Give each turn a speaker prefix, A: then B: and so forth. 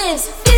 A: this.